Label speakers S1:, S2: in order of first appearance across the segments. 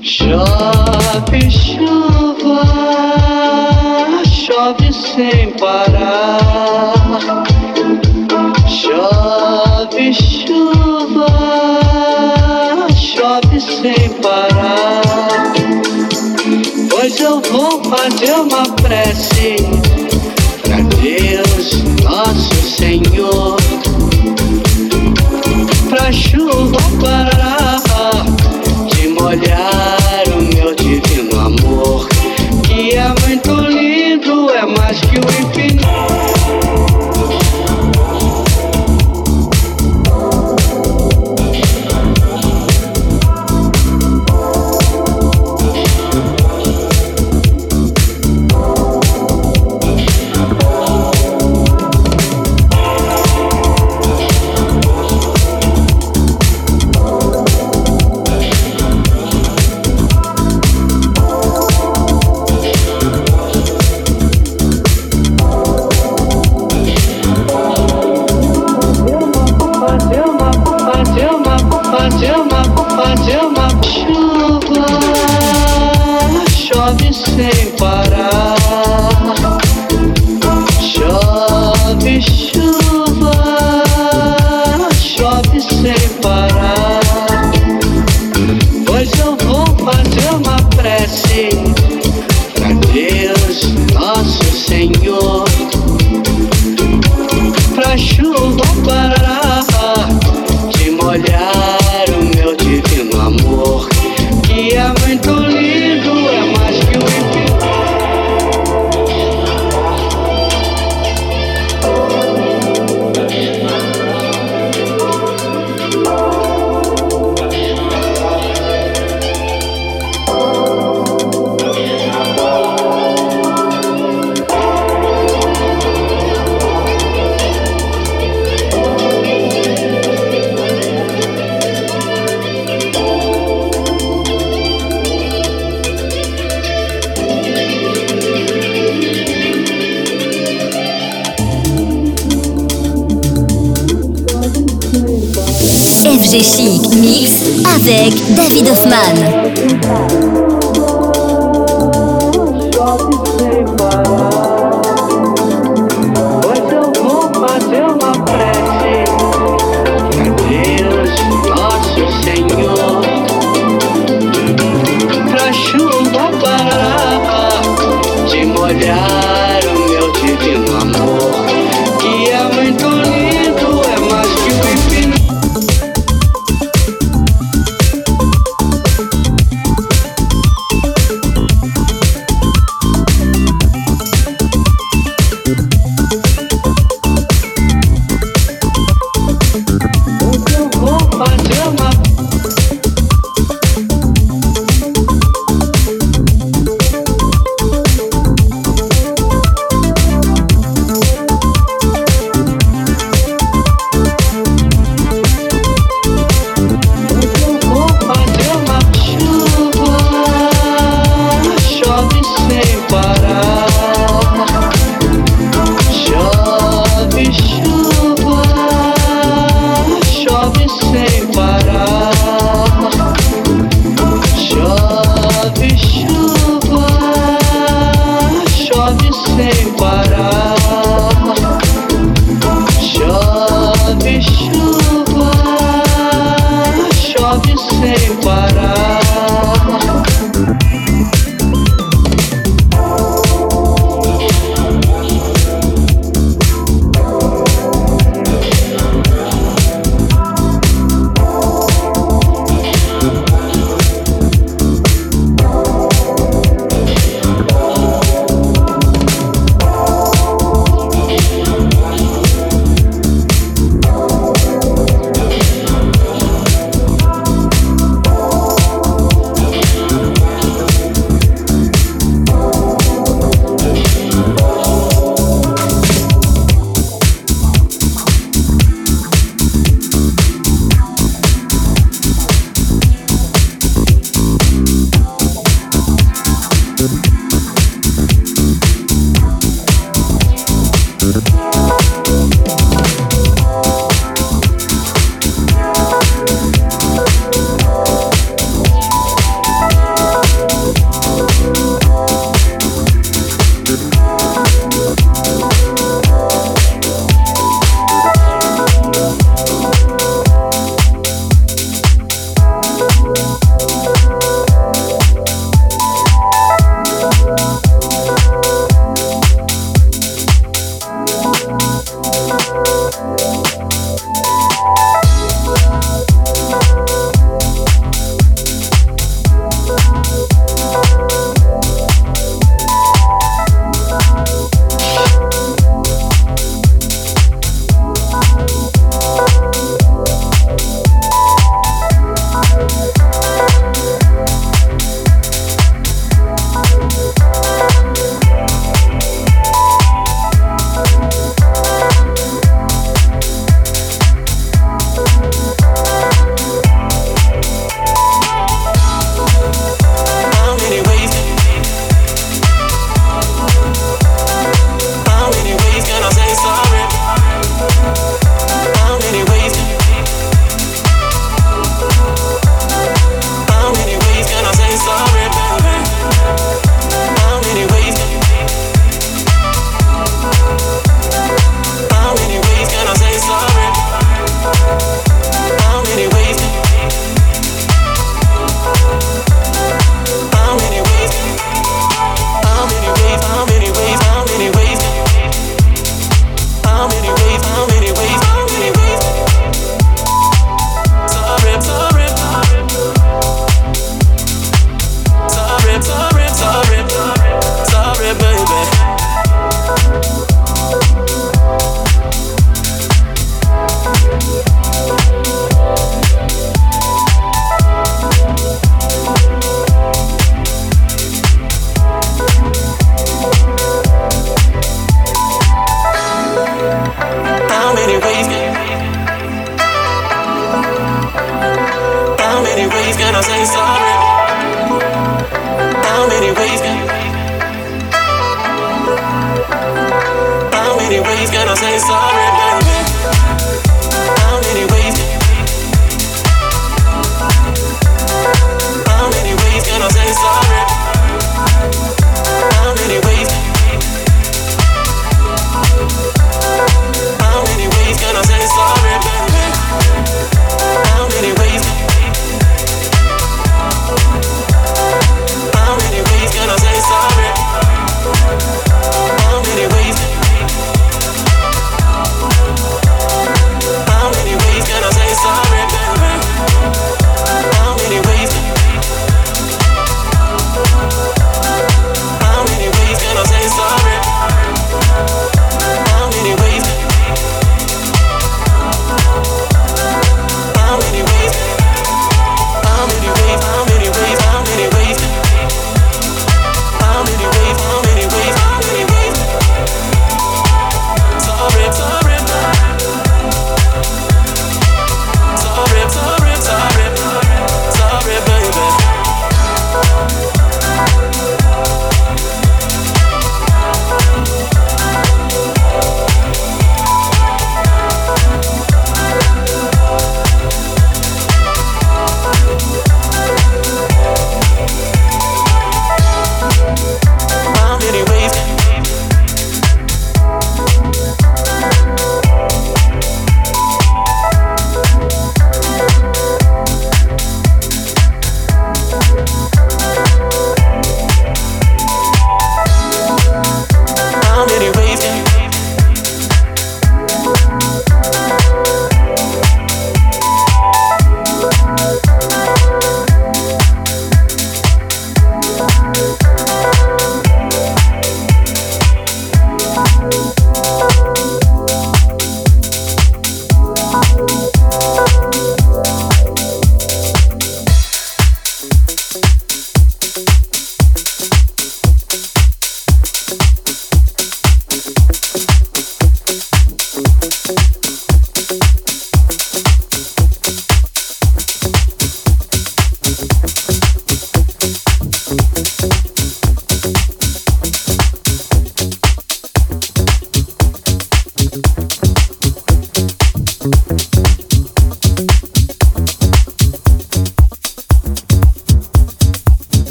S1: Chove chuva, chove sem parar. Chove chuva, chove sem parar. Pois eu vou fazer uma prece.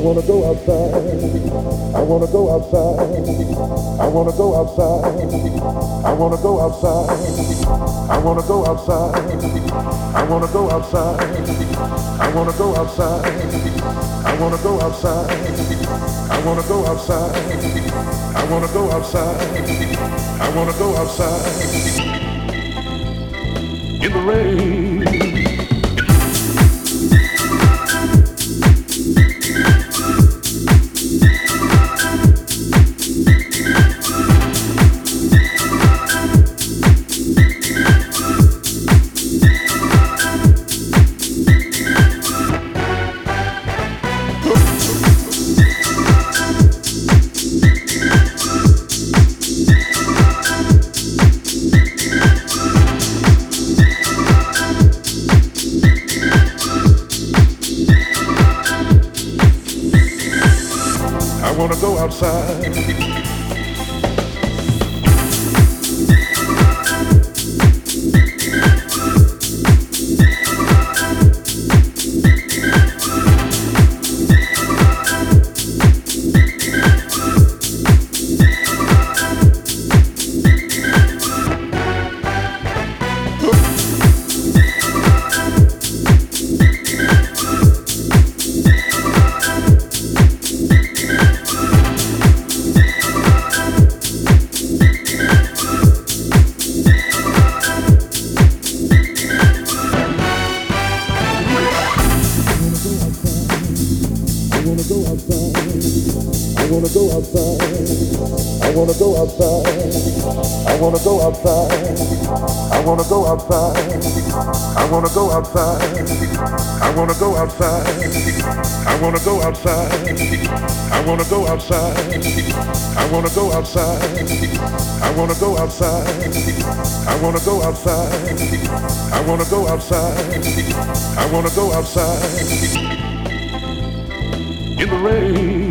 S2: wanna go outside. I wanna go outside. I wanna go outside. I wanna go outside. I wanna go outside. I wanna go outside. I wanna go outside. I wanna go outside. I wanna go outside. I wanna go outside. I wanna go outside. In the rain. wanna go outside. I wanna go outside. I wanna go outside. I wanna go outside. I wanna go outside. I wanna go outside. I wanna go outside. I wanna go outside. I wanna go outside. I wanna go outside. I wanna go outside. I wanna go outside. I wanna go outside. In the rain.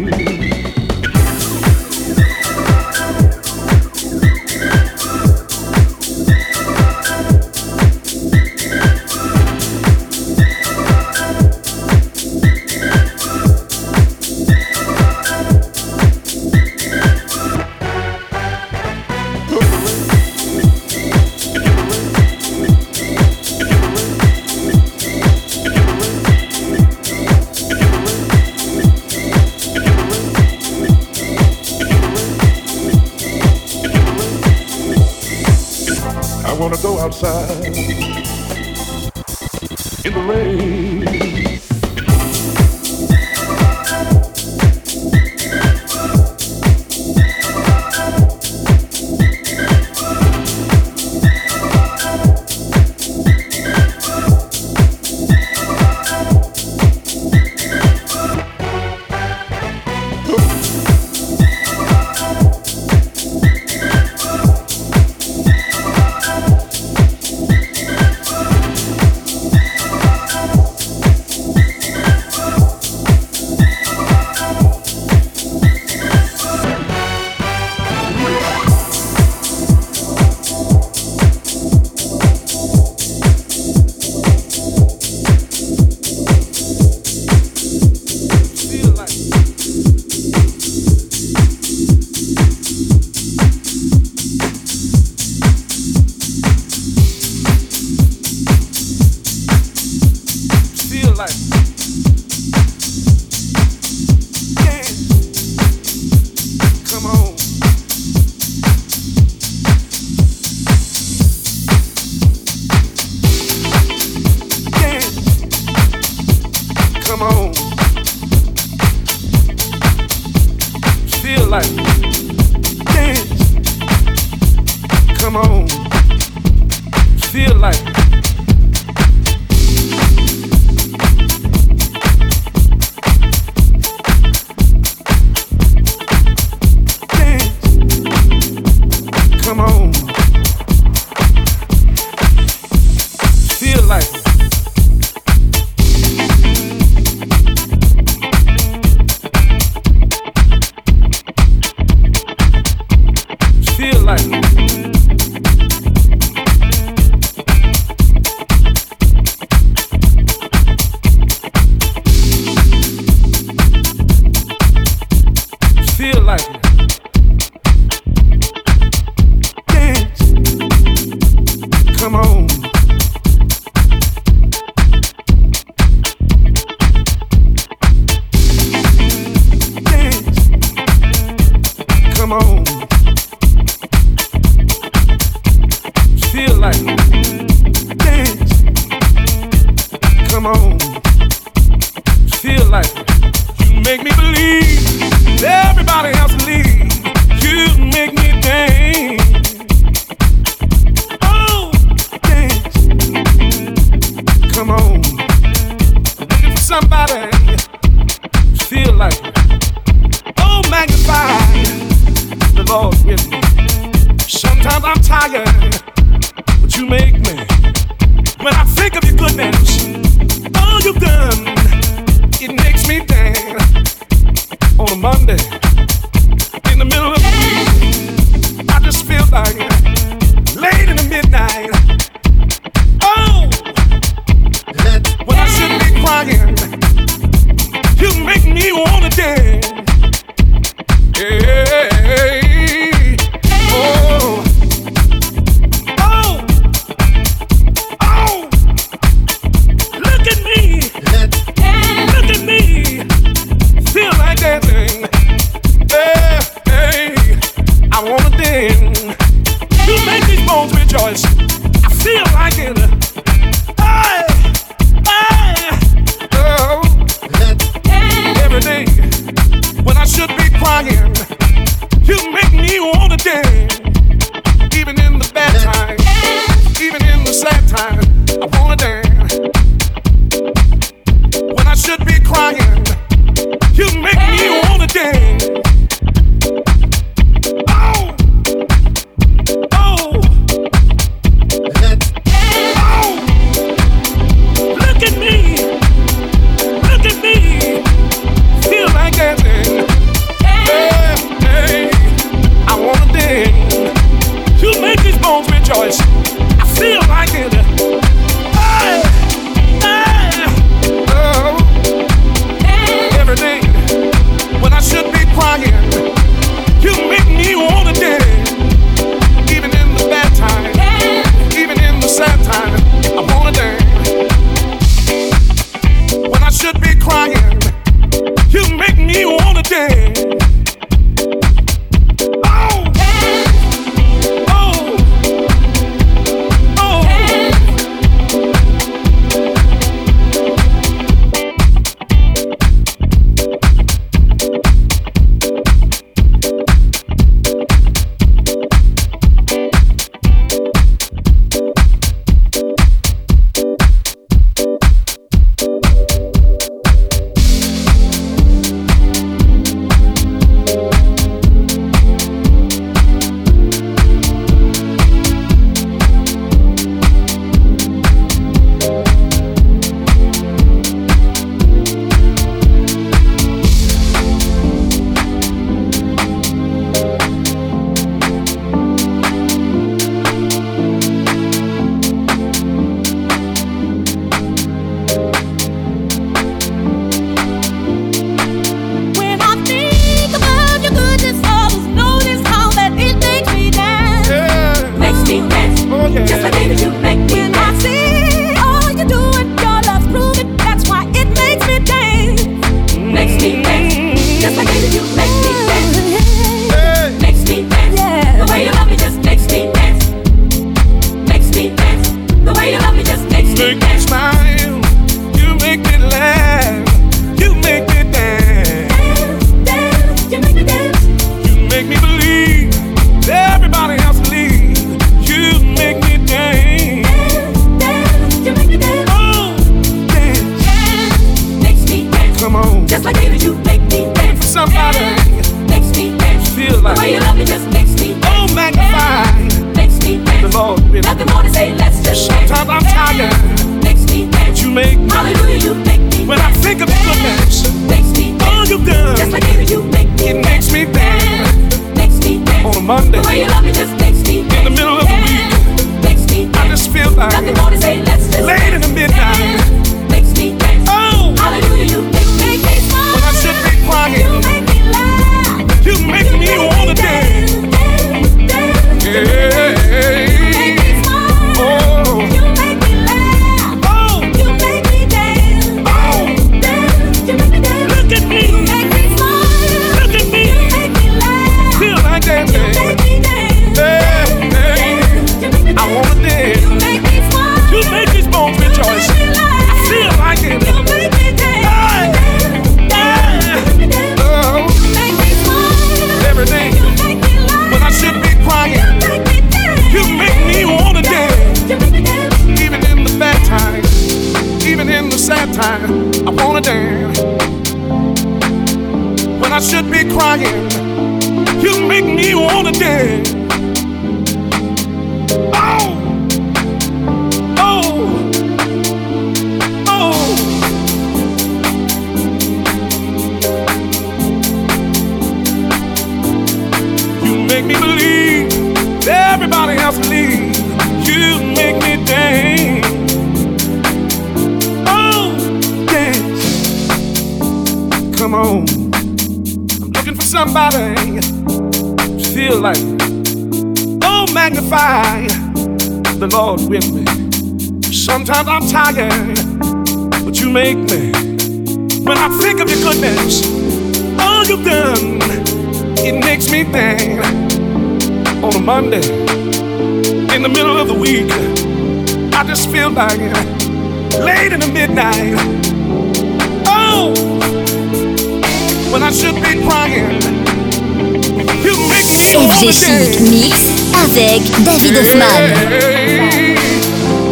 S2: FG
S3: Mix avec David Hoffmann.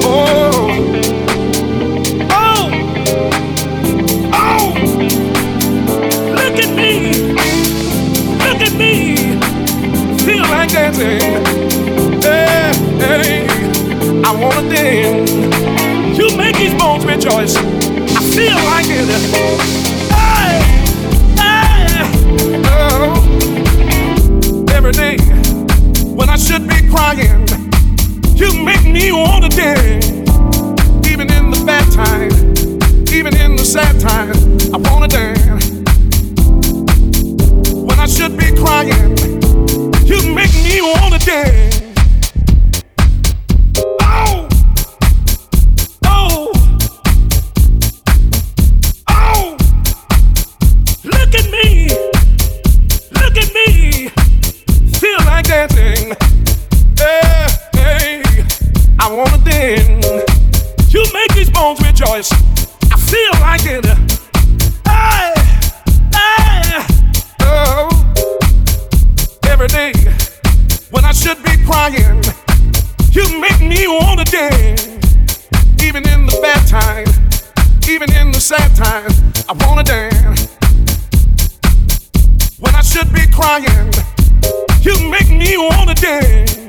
S2: Oh. Oh. Oh. Look at me. Look at me. Feel like dancing. Hey, hey. I wanna dance. You make these bones rejoice. I feel like it. every day crying. You make me wanna dance, even in the bad times, even in the sad times. I wanna dance when I should be crying. You make me wanna dance. sad times, I wanna dance. When I should be crying, you make me wanna dance.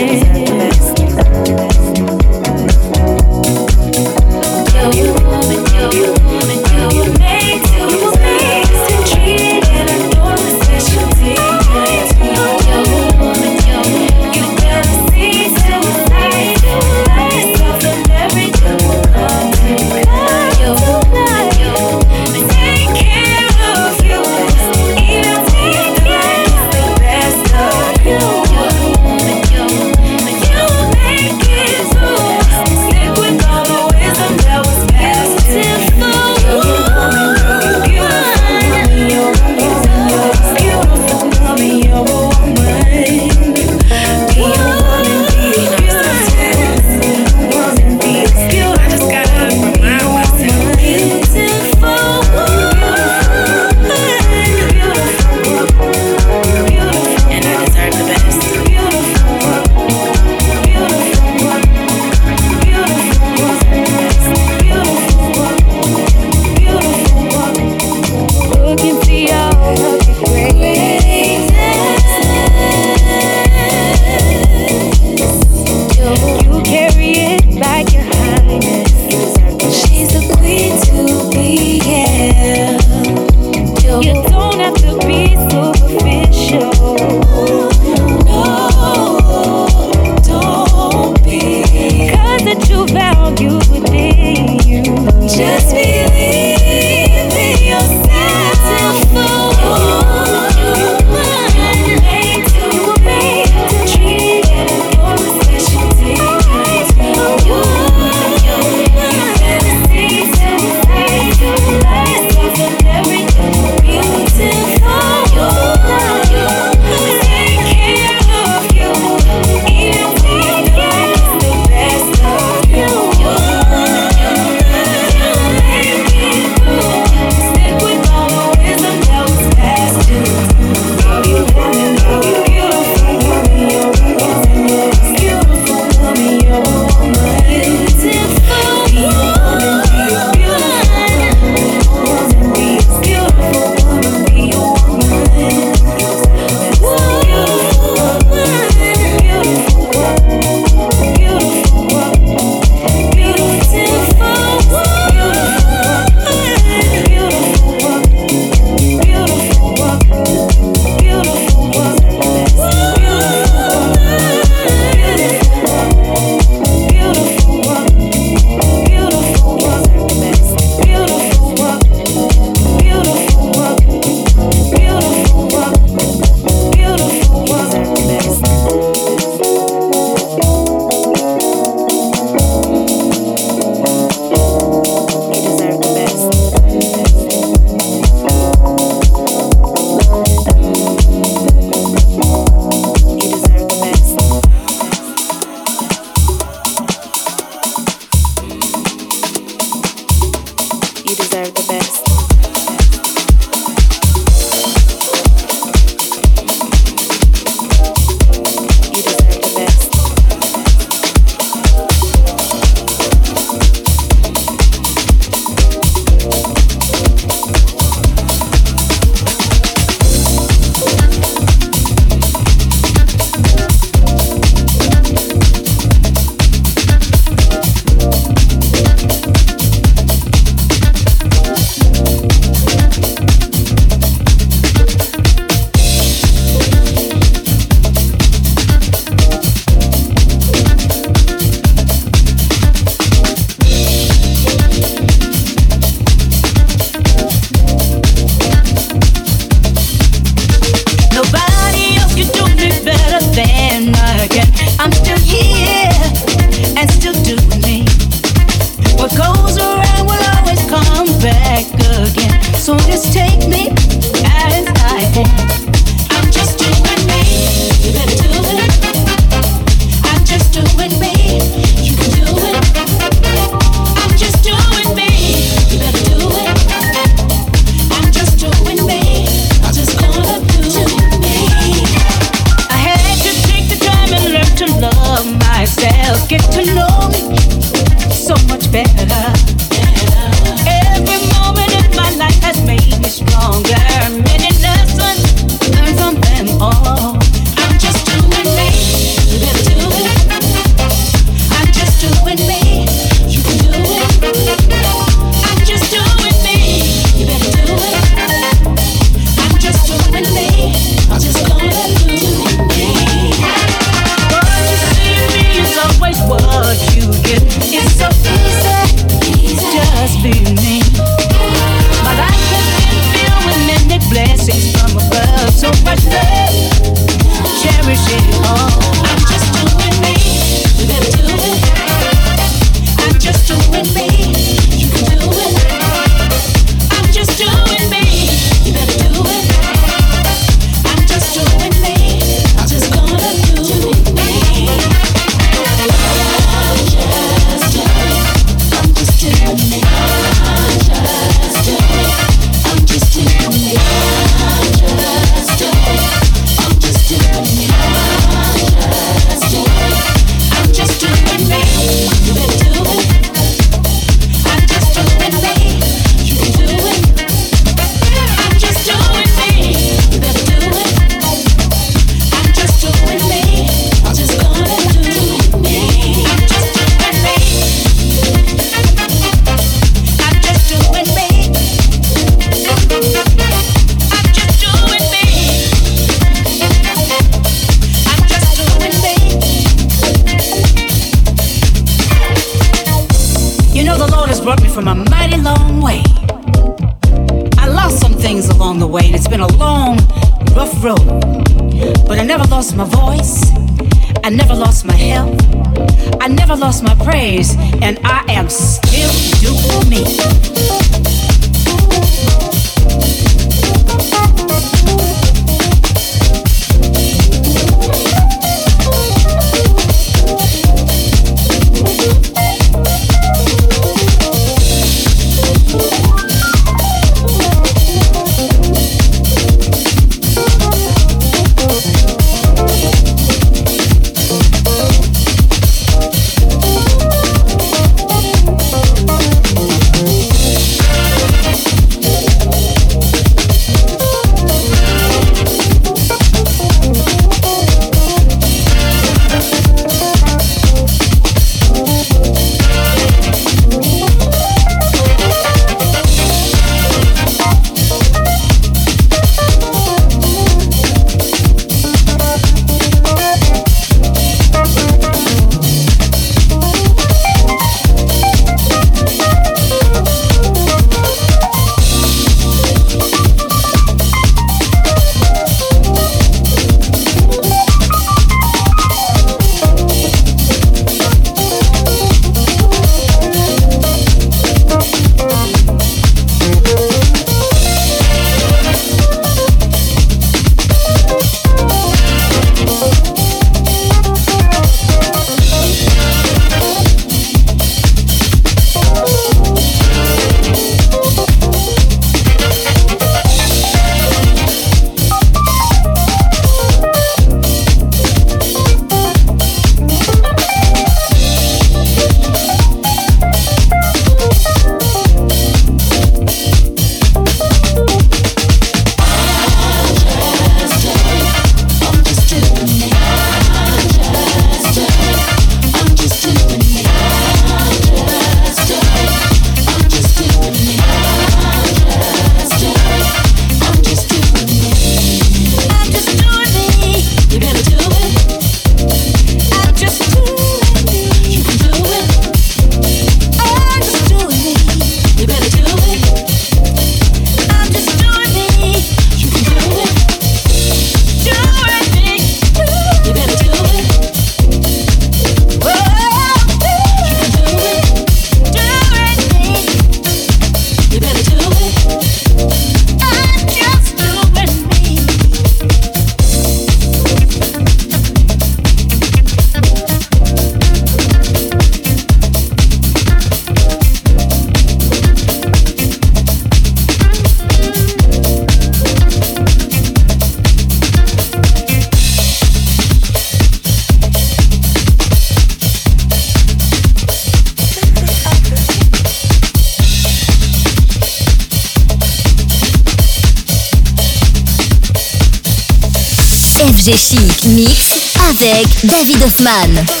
S3: David Hoffman.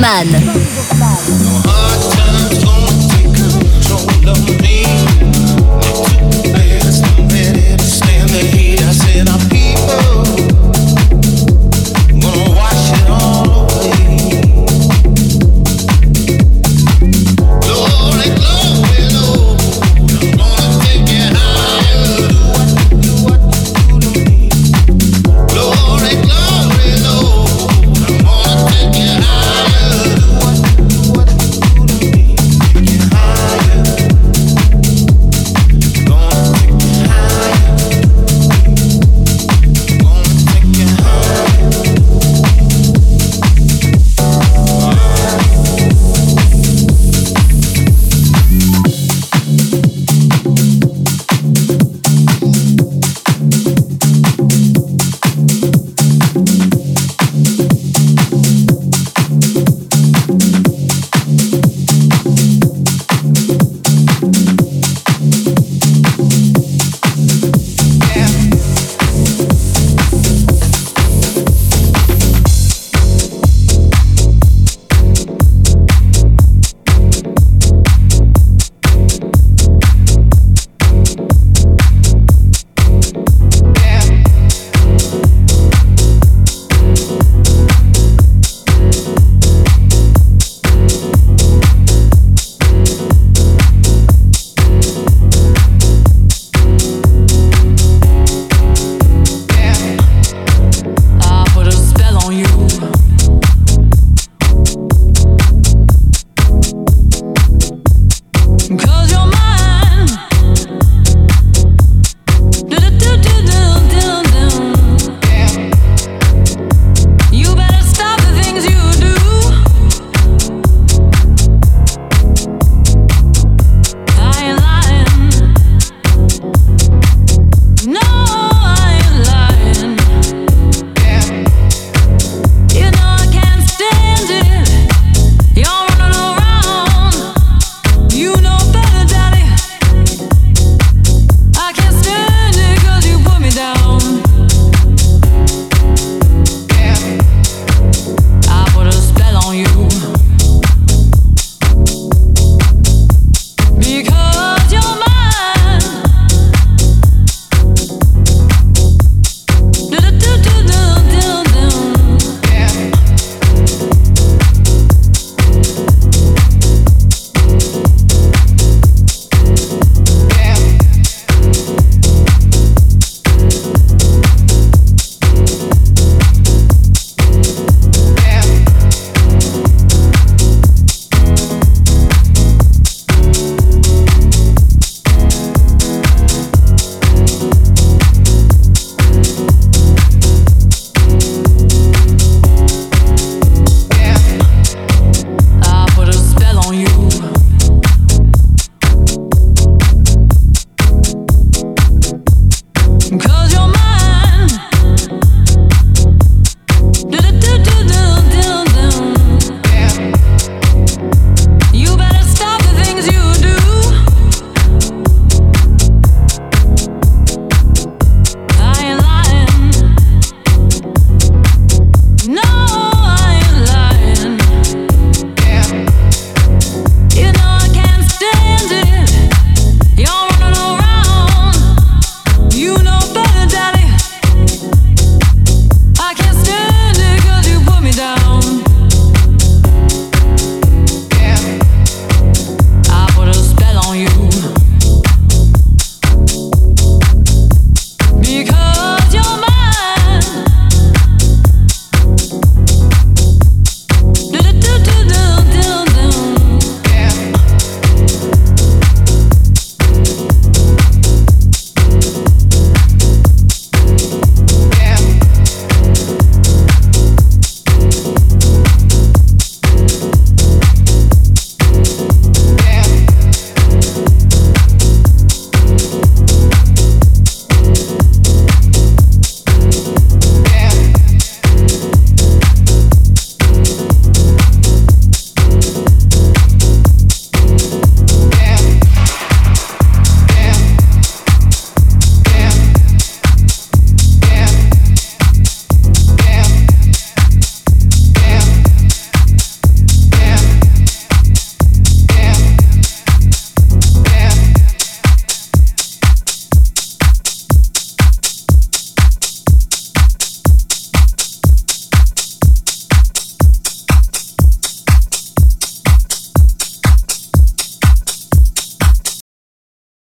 S3: David